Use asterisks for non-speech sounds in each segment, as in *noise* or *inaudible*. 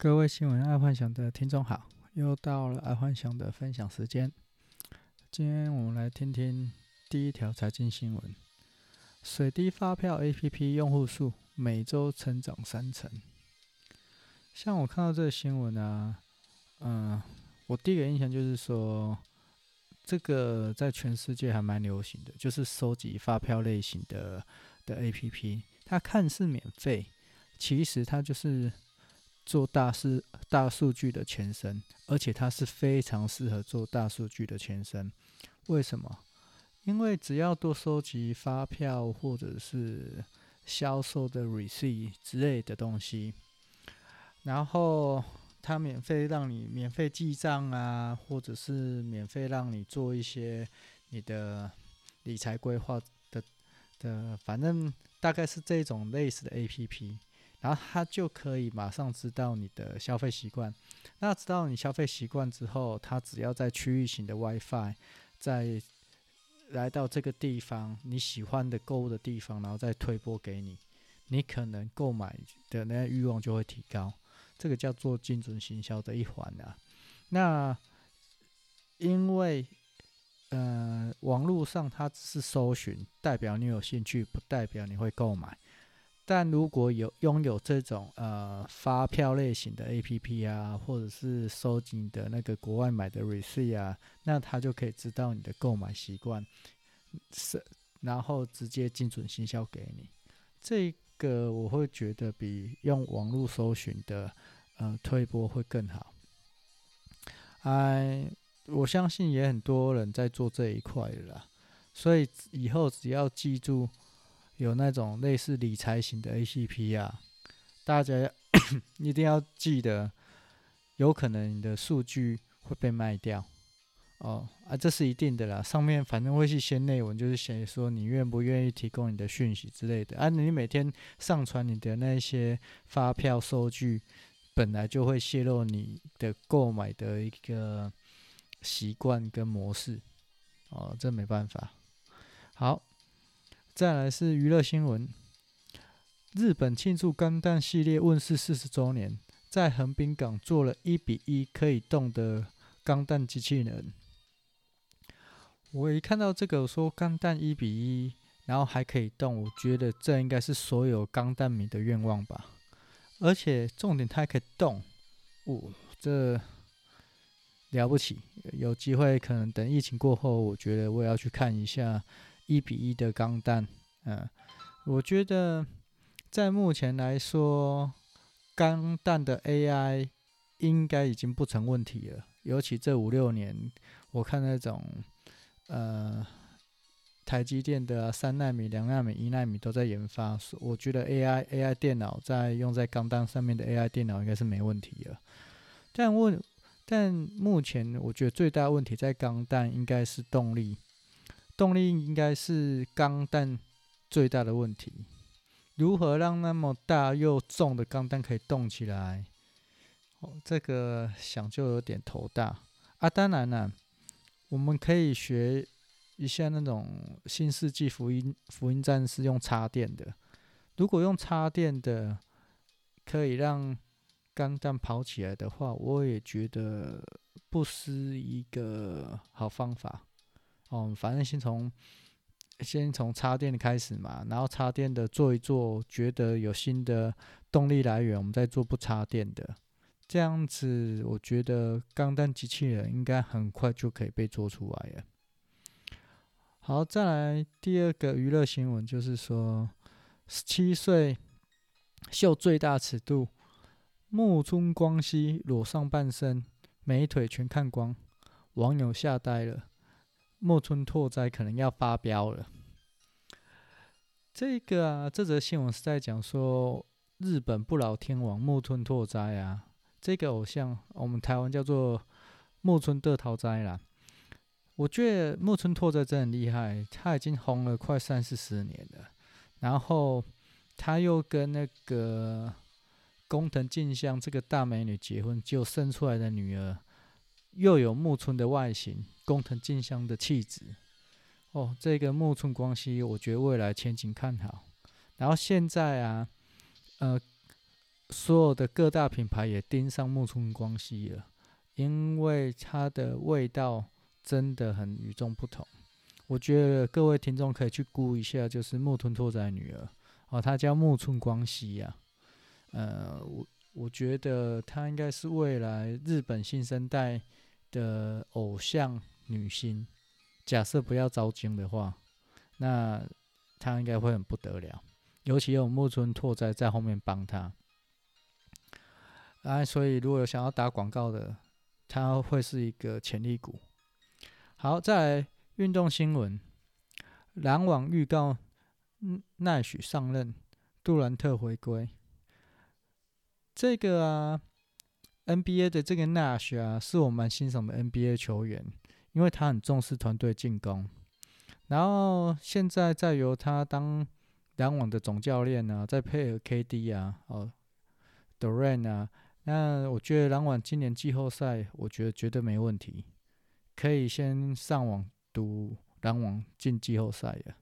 各位新闻爱幻想的听众好，又到了爱幻想的分享时间。今天我们来听听第一条财经新闻：水滴发票 APP 用户数每周成长三成。像我看到这个新闻啊，嗯、我第一个印象就是说，这个在全世界还蛮流行的，就是收集发票类型的的 APP。它看似免费，其实它就是。做大是大数据的前身，而且它是非常适合做大数据的前身。为什么？因为只要多收集发票或者是销售的 receipt 之类的东西，然后它免费让你免费记账啊，或者是免费让你做一些你的理财规划的的，反正大概是这种类似的 APP。然后他就可以马上知道你的消费习惯。那知道你消费习惯之后，他只要在区域型的 WiFi，在来到这个地方你喜欢的购物的地方，然后再推播给你，你可能购买的那欲望就会提高。这个叫做精准行销的一环啊。那因为呃网络上它只是搜寻，代表你有兴趣，不代表你会购买。但如果有拥有这种呃发票类型的 APP 啊，或者是收集的那个国外买的 receipt 啊，那他就可以知道你的购买习惯，是然后直接精准行销给你。这个我会觉得比用网络搜寻的呃推播会更好。哎，我相信也很多人在做这一块的啦，所以以后只要记住。有那种类似理财型的 APP 啊，大家 *coughs* 一定要记得，有可能你的数据会被卖掉哦啊，这是一定的啦。上面反正会去写内文，就是写说你愿不愿意提供你的讯息之类的啊。你每天上传你的那些发票收据，本来就会泄露你的购买的一个习惯跟模式哦，这没办法。好。再来是娱乐新闻，日本庆祝《钢弹》系列问世四十周年，在横滨港做了一比一可以动的钢弹机器人。我一看到这个，说钢弹一比一，然后还可以动，我觉得这应该是所有钢弹迷的愿望吧。而且重点，它还可以动，哦，这了不起！有机会可能等疫情过后，我觉得我也要去看一下。一比一的钢弹，嗯，我觉得在目前来说，钢弹的 AI 应该已经不成问题了。尤其这五六年，我看那种呃台积电的三纳米、两纳米、一纳米都在研发，我觉得 AI AI 电脑在用在钢弹上面的 AI 电脑应该是没问题了。但问，但目前我觉得最大问题在钢弹应该是动力。动力应该是钢弹最大的问题。如何让那么大又重的钢弹可以动起来？哦，这个想就有点头大啊！当然了，我们可以学一下那种《新世纪福音福音战士》用插电的。如果用插电的可以让钢弹跑起来的话，我也觉得不失一个好方法。哦，反正先从先从插电的开始嘛，然后插电的做一做，觉得有新的动力来源，我们再做不插电的，这样子我觉得钢弹机器人应该很快就可以被做出来了。好，再来第二个娱乐新闻，就是说十七岁秀最大尺度，木村光希裸上半身，美腿全看光，网友吓呆了。木村拓哉可能要发飙了。这个啊，这则新闻是在讲说日本不老天王木村拓哉啊，这个偶像我们台湾叫做木村的桃哉啦。我觉得木村拓哉真的很厉害，他已经红了快三四十年了。然后他又跟那个工藤静香这个大美女结婚，就生出来的女儿又有木村的外形。工藤静香的气质，哦，这个木村光希，我觉得未来前景看好。然后现在啊，呃，所有的各大品牌也盯上木村光希了，因为它的味道真的很与众不同。我觉得各位听众可以去估一下，就是木村拓哉女儿哦，她叫木村光希呀。呃，我我觉得她应该是未来日本新生代的偶像女星。假设不要招金的话，那她应该会很不得了，尤其有木村拓哉在后面帮她。啊，所以如果有想要打广告的，他会是一个潜力股。好，再来运动新闻，篮网预告奈许上任，杜兰特回归。这个啊，NBA 的这个纳许啊，是我蛮欣赏的 NBA 球员，因为他很重视团队进攻。然后现在再由他当篮网的总教练啊，再配合 KD 啊，哦，Durant 啊。那我觉得篮网今年季后赛，我觉得绝对没问题，可以先上网赌篮网进季后赛啊。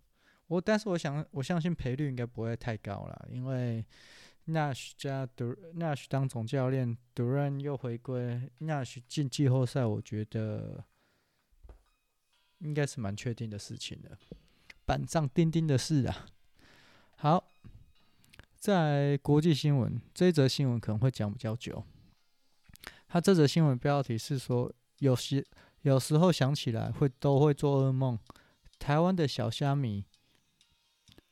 我但是我想我相信赔率应该不会太高了，因为 Nash 加 Nash 当总教练，Durant 又回归，Nash 进季后赛，我觉得应该是蛮确定的事情的，板上钉钉的事啊。好。在国际新闻，这一则新闻可能会讲比较久。他这则新闻标题是说，有时有时候想起来会都会做噩梦。台湾的小虾米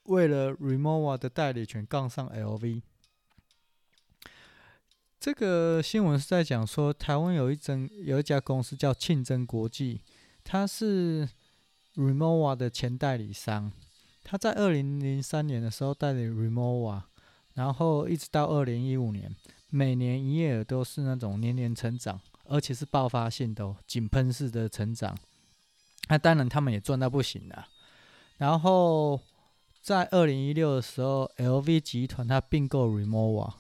为了 Remova 的代理权杠上 LV。这个新闻是在讲说，台湾有一阵有一家公司叫庆真国际，他是 Remova 的前代理商。他在二零零三年的时候代理 Remova，。然后一直到二零一五年，每年营业额都是那种年年成长，而且是爆发性的、井喷式的成长。那当然他们也赚到不行了。然后在二零一六的时候，LV 集团它并购 Remova，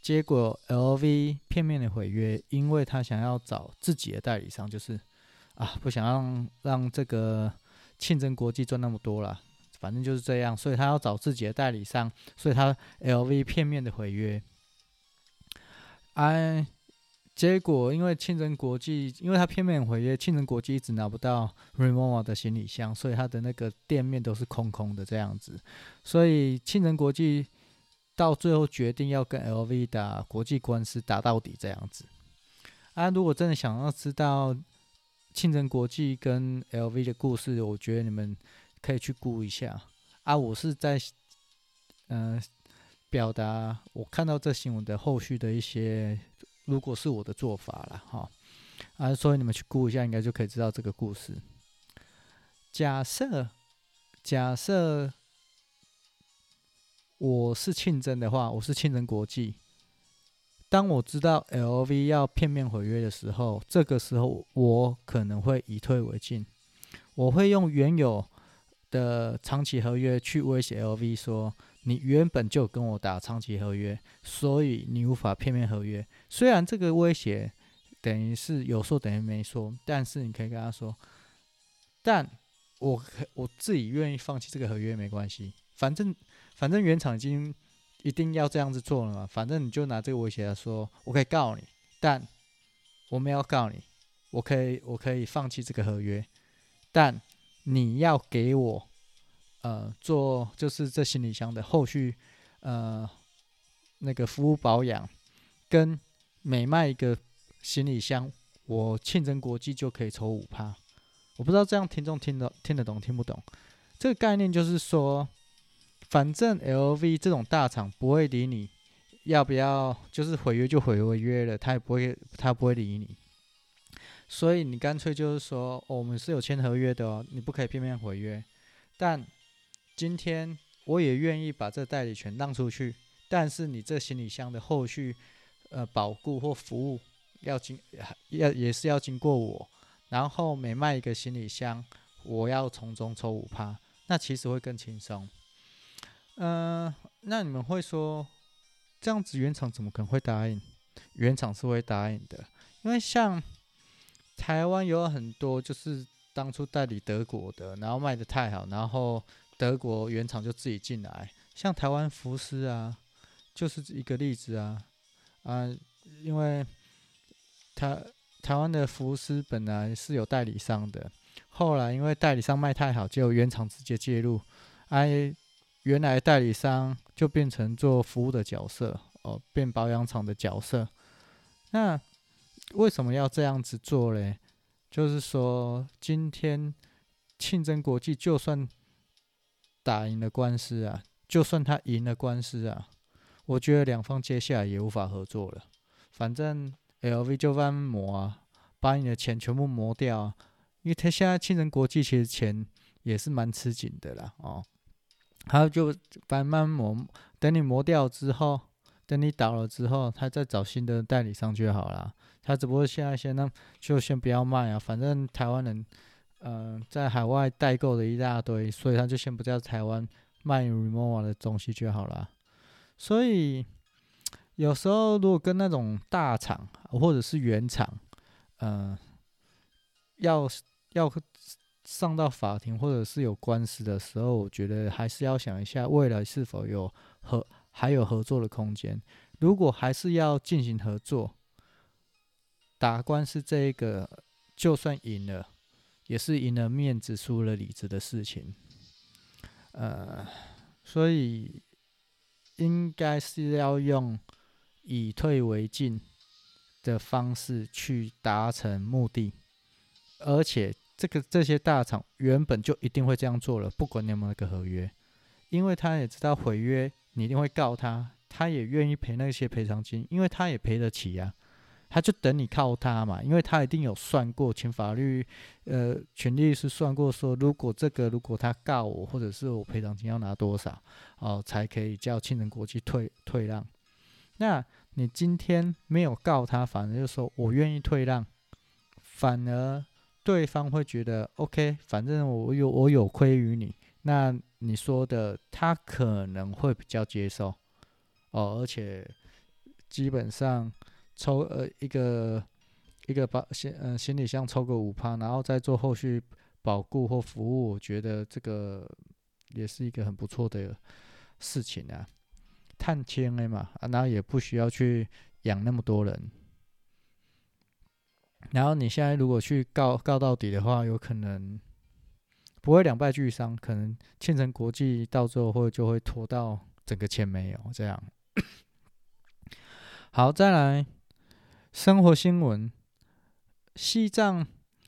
结果 LV 片面的毁约，因为他想要找自己的代理商，就是啊不想让让这个庆真国际赚那么多了。反正就是这样，所以他要找自己的代理商，所以他 LV 片面的毁约。哎，结果因为庆真国际，因为他片面毁约，庆真国际一直拿不到 Rimowa 的行李箱，所以他的那个店面都是空空的这样子。所以庆真国际到最后决定要跟 LV 打国际官司，打到底这样子。啊，如果真的想要知道庆真国际跟 LV 的故事，我觉得你们。可以去估一下啊！我是在嗯、表达我看到这新闻的后续的一些，如果是我的做法了哈啊，所以你们去估一下，应该就可以知道这个故事。假设假设我是庆真的话，我是庆真国际。当我知道 LV 要片面毁约的时候，这个时候我可能会以退为进，我会用原有。的长期合约去威胁 LV 说，你原本就跟我打长期合约，所以你无法片面合约。虽然这个威胁等于是有说等于没说，但是你可以跟他说，但我我自己愿意放弃这个合约没关系，反正反正原厂已经一定要这样子做了嘛，反正你就拿这个威胁来说，我可以告你，但我没有告你，我可以我可以放弃这个合约，但。你要给我，呃，做就是这行李箱的后续，呃，那个服务保养，跟每卖一个行李箱，我庆真国际就可以抽五趴。我不知道这样听众听得听得懂听不懂？这个概念就是说，反正 LV 这种大厂不会理你，要不要就是毁约就毁约了，他也不会他不会理你。所以你干脆就是说，哦，我们是有签合约的哦，你不可以片面毁约。但今天我也愿意把这代理权让出去，但是你这行李箱的后续呃保固或服务要经要也是要经过我，然后每卖一个行李箱，我要从中抽五趴，那其实会更轻松。嗯、那你们会说，这样子原厂怎么可能会答应？原厂是会答应的，因为像。台湾有很多就是当初代理德国的，然后卖得太好，然后德国原厂就自己进来，像台湾福斯啊，就是一个例子啊啊，因为台台湾的福斯本来是有代理商的，后来因为代理商卖太好，就原厂直接介入，哎，原来代理商就变成做服务的角色哦，变保养厂的角色。那为什么要这样子做嘞？就是说，今天庆真国际就算打赢了官司啊，就算他赢了官司啊，我觉得两方接下来也无法合作了。反正 LV 就慢慢磨啊，把你的钱全部磨掉啊。因为他现在庆真国际其实钱也是蛮吃紧的啦，哦，他就慢慢磨，等你磨掉之后，等你倒了之后，他再找新的代理商就好了。他只不过现在先呢，就先不要卖啊，反正台湾人，嗯、在海外代购的一大堆，所以他就先不在台湾卖 Remova 的东西就好了。所以有时候如果跟那种大厂或者是原厂，嗯、要要上到法庭或者是有官司的时候，我觉得还是要想一下未来是否有合还有合作的空间。如果还是要进行合作，打官司这一个，就算赢了，也是赢了面子，输了里子的事情。呃，所以应该是要用以退为进的方式去达成目的。而且，这个这些大厂原本就一定会这样做了，不管你有没有那个合约，因为他也知道毁约你一定会告他，他也愿意赔那些赔偿金，因为他也赔得起呀、他就等你靠他嘛，因为他一定有算过，请法律，呃，权利是算过说，如果这个如果他告我，或者是我赔偿金要拿多少，哦，才可以叫庆真国际退退让。那你今天没有告他，反而就说我愿意退让，反而对方会觉得 OK，反正我有我有亏于你，那你说的他可能会比较接受，哦，而且基本上。抽呃一个一个保行呃行李箱抽个五趴，然后再做后续保固或服务，我觉得这个也是一个很不错的事情啊。探亲的嘛，啊，然后也不需要去养那么多人。然后你现在如果去告告到底的话，有可能不会两败俱伤，可能庆真国际到最后会就会拖到整个钱没有这样。好，再来。生活新闻：西藏，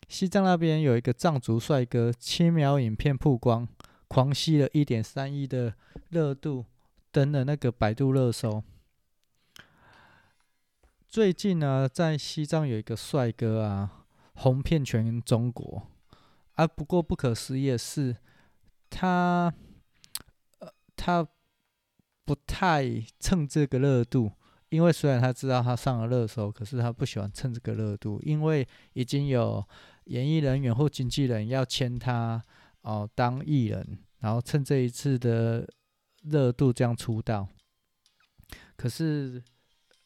西藏那边有一个藏族帅哥，七秒影片曝光，狂吸了一点三亿的热度，登了那个百度热搜。最近呢，在西藏有一个帅哥啊，红遍全中国。啊，不过不可思议的是，他，呃，他不太蹭这个热度。因为虽然他知道他上了热搜，可是他不喜欢蹭这个热度，因为已经有演艺人员或经纪人要签他哦当艺人，然后趁这一次的热度这样出道。可是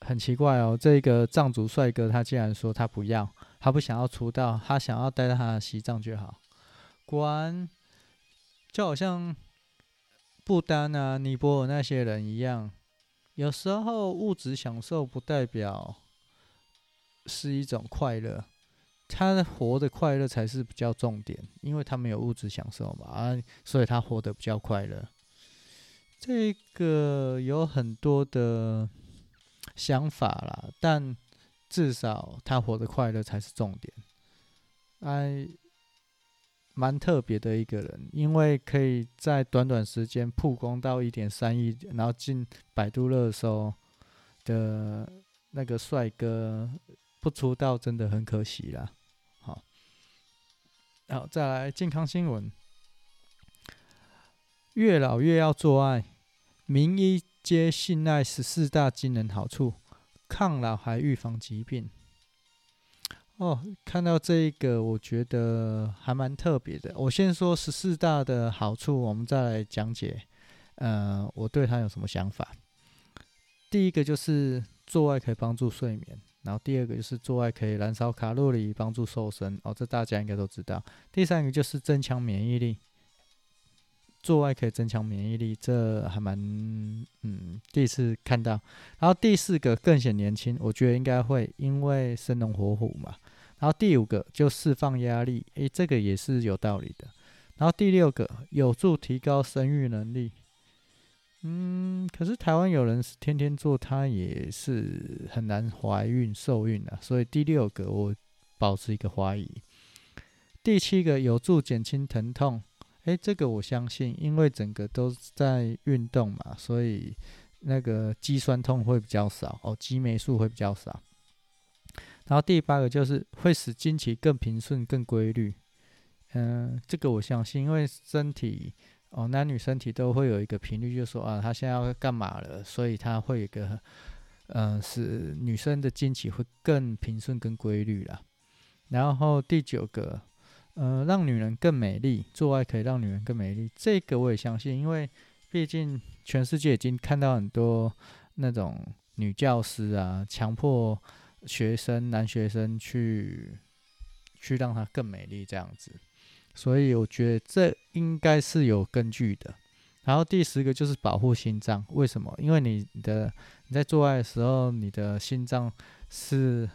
很奇怪哦，这个藏族帅哥他竟然说他不要，他不想要出道，他想要待在他的西藏就好。果然就好像不丹啊、尼泊尔那些人一样。有时候物质享受不代表是一种快乐，他活的快乐才是比较重点，因为他没有物质享受嘛，啊，所以他活得比较快乐。这个有很多的想法啦，但至少他活得快乐才是重点。哎。蛮特别的一个人，因为可以在短短时间曝光到一点三亿，然后进百度热搜的那个帅哥，不出道真的很可惜啦。好，好，再来健康新闻：越老越要做爱，名医皆信赖十四大惊人好处，抗老还预防疾病。哦，看到这一个，我觉得还蛮特别的。我先说十四大的好处，我们再来讲解。呃，我对它有什么想法？第一个就是做爱可以帮助睡眠，然后第二个就是做爱可以燃烧卡路里，帮助瘦身。哦，这大家应该都知道。第三个就是增强免疫力。做爱可以增强免疫力，这还蛮嗯第一次看到。然后第四个更显年轻，我觉得应该会因为生龙活虎嘛。然后第五个就释放压力，诶，这个也是有道理的。然后第六个有助提高生育能力，嗯，可是台湾有人是天天做，他也是很难怀孕受孕的，所以第六个我保持一个怀疑。第七个有助减轻疼痛。诶，这个我相信，因为整个都在运动嘛，所以那个肌酸痛会比较少哦，肌霉素会比较少。然后第八个就是会使经期更平顺、更规律。嗯，这个我相信，因为身体哦，男女身体都会有一个频率，就说啊，他现在要干嘛了，所以他会有一个，嗯，使女生的经期会更平顺、更规律啦。然后第九个。呃，让女人更美丽，做爱可以让女人更美丽，这个我也相信，因为毕竟全世界已经看到很多那种女教师啊，强迫学生、男学生去去让她更美丽这样子，所以我觉得这应该是有根据的。然后第十个就是保护心脏，为什么？因为你的你在做爱的时候，你的心脏是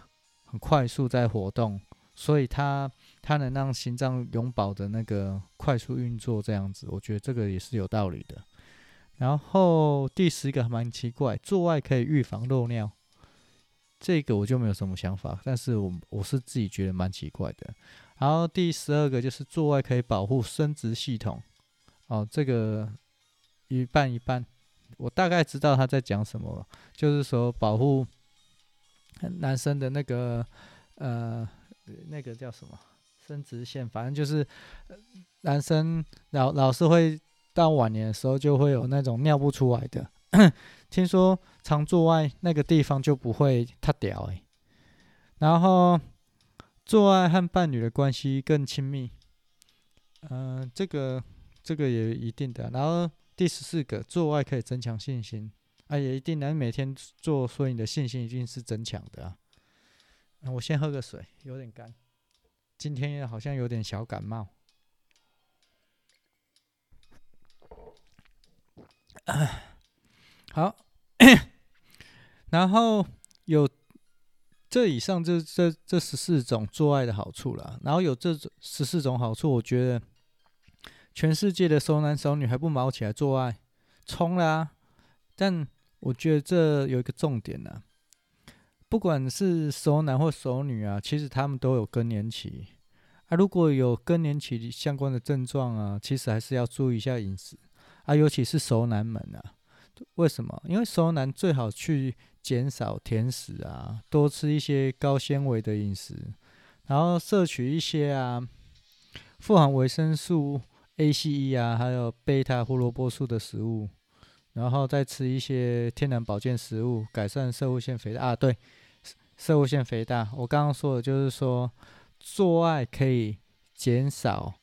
很快速在活动。所以它它能让心脏永保的那个快速运作，这样子，我觉得这个也是有道理的。然后第十个蛮奇怪，做爱可以预防漏尿，这个我就没有什么想法，但是我我是自己觉得蛮奇怪的。然后第十二个就是做爱可以保护生殖系统，哦，这个一半一半，我大概知道他在讲什么，就是说保护男生的那个呃。那个叫什么生殖腺，反正就是男生老老是会到晚年的时候就会有那种尿不出来的。*clears throat* 听说常做爱那个地方就不会太屌哎。然后做爱和伴侣的关系更亲密，嗯、这个这个也一定的。然后第十四个，做爱可以增强信心，啊，也一定能每天做，所以你的信心一定是增强的啊。我先喝个水，有点干。今天好像有点小感冒。*coughs* 好，*coughs* 然后有这以上这这这十四种做爱的好处了。然后有这十四种好处，我觉得全世界的熟男熟女还不卯起来做爱，冲啦！但我觉得这有一个重点呢。不管是熟男或熟女啊，其实他们都有更年期啊。如果有更年期相关的症状啊，其实还是要注意一下饮食啊，尤其是熟男们啊。为什么？因为熟男最好去减少甜食啊，多吃一些高纤维的饮食，然后摄取一些啊富含维生素 A、C、E 啊，还有贝塔胡萝卜素的食物。然后再吃一些天然保健食物，改善摄护腺肥大啊。对，色物腺肥大，我刚刚说的就是说，做爱可以减少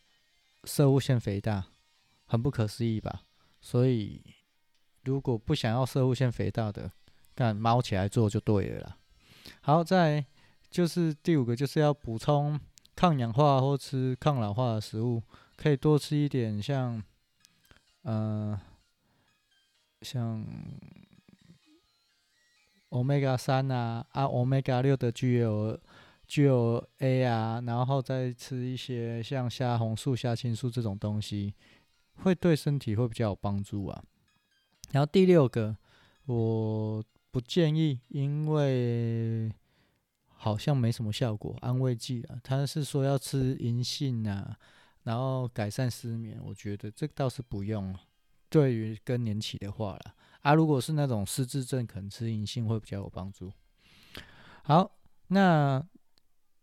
色物腺肥大，很不可思议吧？所以，如果不想要色物腺肥大的，干猫起来做就对了啦。好，再就是第五个，就是要补充抗氧化或吃抗老化的食物，可以多吃一点像，嗯、呃。像 Omega 三啊，啊 Omega 六的 GL GLA 啊，然后再吃一些像虾红素、虾青素这种东西，会对身体会比较有帮助啊。然后第六个，我不建议，因为好像没什么效果，安慰剂啊。他是说要吃银杏啊，然后改善失眠，我觉得这倒是不用。对于更年期的话啦，啊，如果是那种失智症，可能吃银杏会比较有帮助。好，那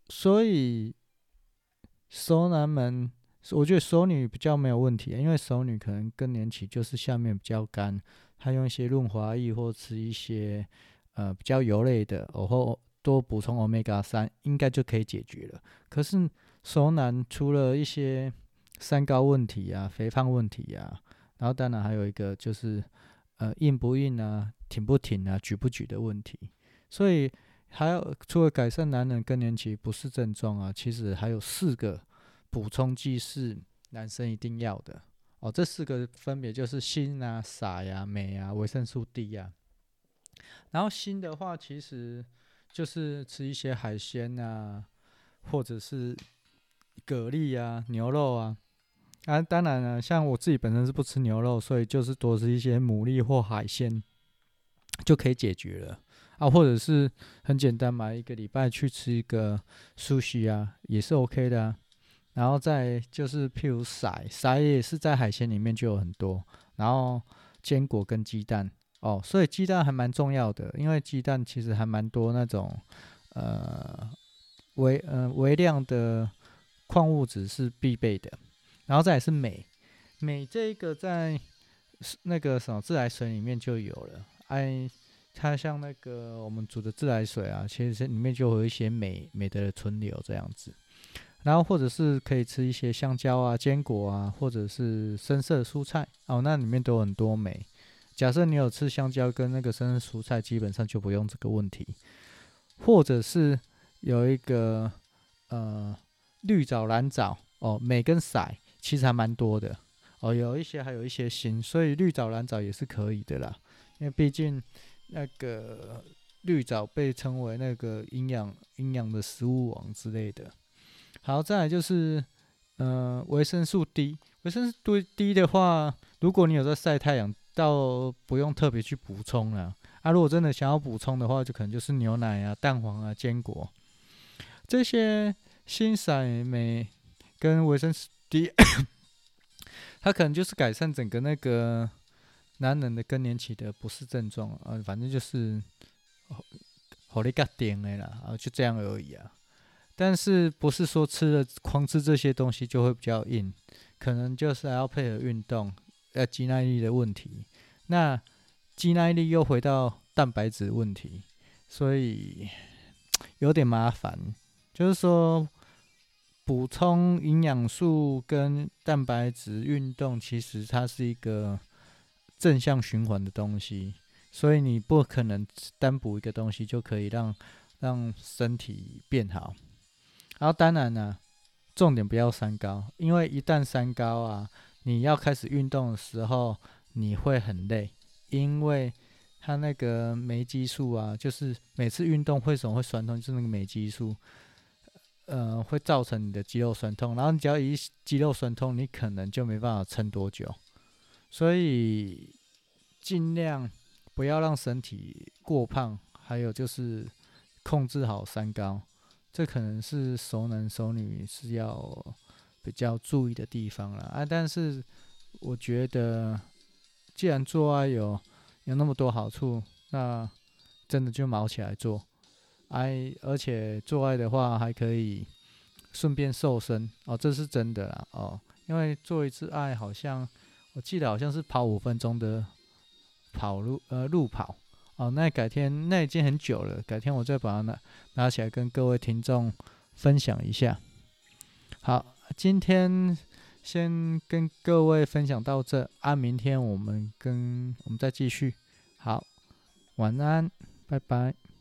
所以熟男们，我觉得熟女比较没有问题，因为熟女可能更年期就是下面比较干，她用一些润滑液或吃一些呃比较油类的，然后多补充欧米伽三，应该就可以解决了。可是熟男除了一些三高问题啊、肥胖问题啊。然后当然还有一个就是，呃，硬不硬啊，挺不挺啊，举不举的问题。所以还有除了改善男人更年期不适症状啊，其实还有四个补充剂是男生一定要的哦，这四个分别就是锌啊、硒呀、镁啊、维生素 D 啊。然后锌的话，其实就是吃一些海鲜啊，或者是蛤蜊啊、牛肉啊。啊，当然了，像我自己本身是不吃牛肉，所以就是多吃一些牡蛎或海鲜就可以解决了啊。或者是很简单嘛，一个礼拜去吃一个寿喜啊，也是 OK 的啊。然后再就是譬如硒，硒也是在海鲜里面就有很多。然后坚果跟鸡蛋。哦，所以鸡蛋还蛮重要的，因为鸡蛋其实还蛮多那种呃微呃微量的矿物质是必备的，然后再来是镁，镁这个在那个什么自来水里面就有了，哎，它像那个我们煮的自来水啊，其实里面就有一些镁镁的存留这样子，然后或者是可以吃一些香蕉啊、坚果啊，或者是深色蔬菜哦，那里面都有很多镁。假设你有吃香蕉跟那个深色蔬菜，基本上就不用这个问题。或者是有一个呃绿藻、蓝藻哦，镁跟硒其实还蛮多的哦，有一些还有一些锌，所以绿藻、蓝藻也是可以的啦。因为毕竟那个绿藻被称为那个营养营养的食物网之类的。好，再来就是呃维生素 D，维生素 D 的话，如果你有在晒太阳。倒不用特别去补充了啊！如果真的想要补充的话，就可能就是牛奶啊、蛋黄啊、坚果这些锌、硒、镁跟维生素 D，*coughs* 它可能就是改善整个那个男人的更年期的不适症状啊。反正就是好你个点的啦啊，就这样而已啊。但是不是说吃了狂吃这些东西就会比较硬？可能就是还要配合运动。呃，肌耐力的问题，那肌耐力又回到蛋白质问题，所以有点麻烦。就是说，补充营养素跟蛋白质，运动其实它是一个正向循环的东西，所以你不可能单补一个东西就可以让让身体变好。然后当然呢，重点不要三高，因为一旦三高啊。你要开始运动的时候，你会很累，因为它那个酶激素啊，就是每次运动为什么会酸痛，就是那个酶激素，呃，会造成你的肌肉酸痛。然后你只要一肌肉酸痛，你可能就没办法撑多久。所以尽量不要让身体过胖，还有就是控制好三高，这可能是熟男熟女是要。比较注意的地方了啊，但是我觉得，既然做爱有有那么多好处，那真的就卯起来做，哎，而且做爱的话还可以顺便瘦身哦，这是真的啦哦，因为做一次爱好像我记得好像是跑五分钟的跑路呃路跑哦，那改天那已经很久了，改天我再把它拿拿起来跟各位听众分享一下，好。今天先跟各位分享到这，啊，明天我们跟我们再继续。好，晚安，拜拜。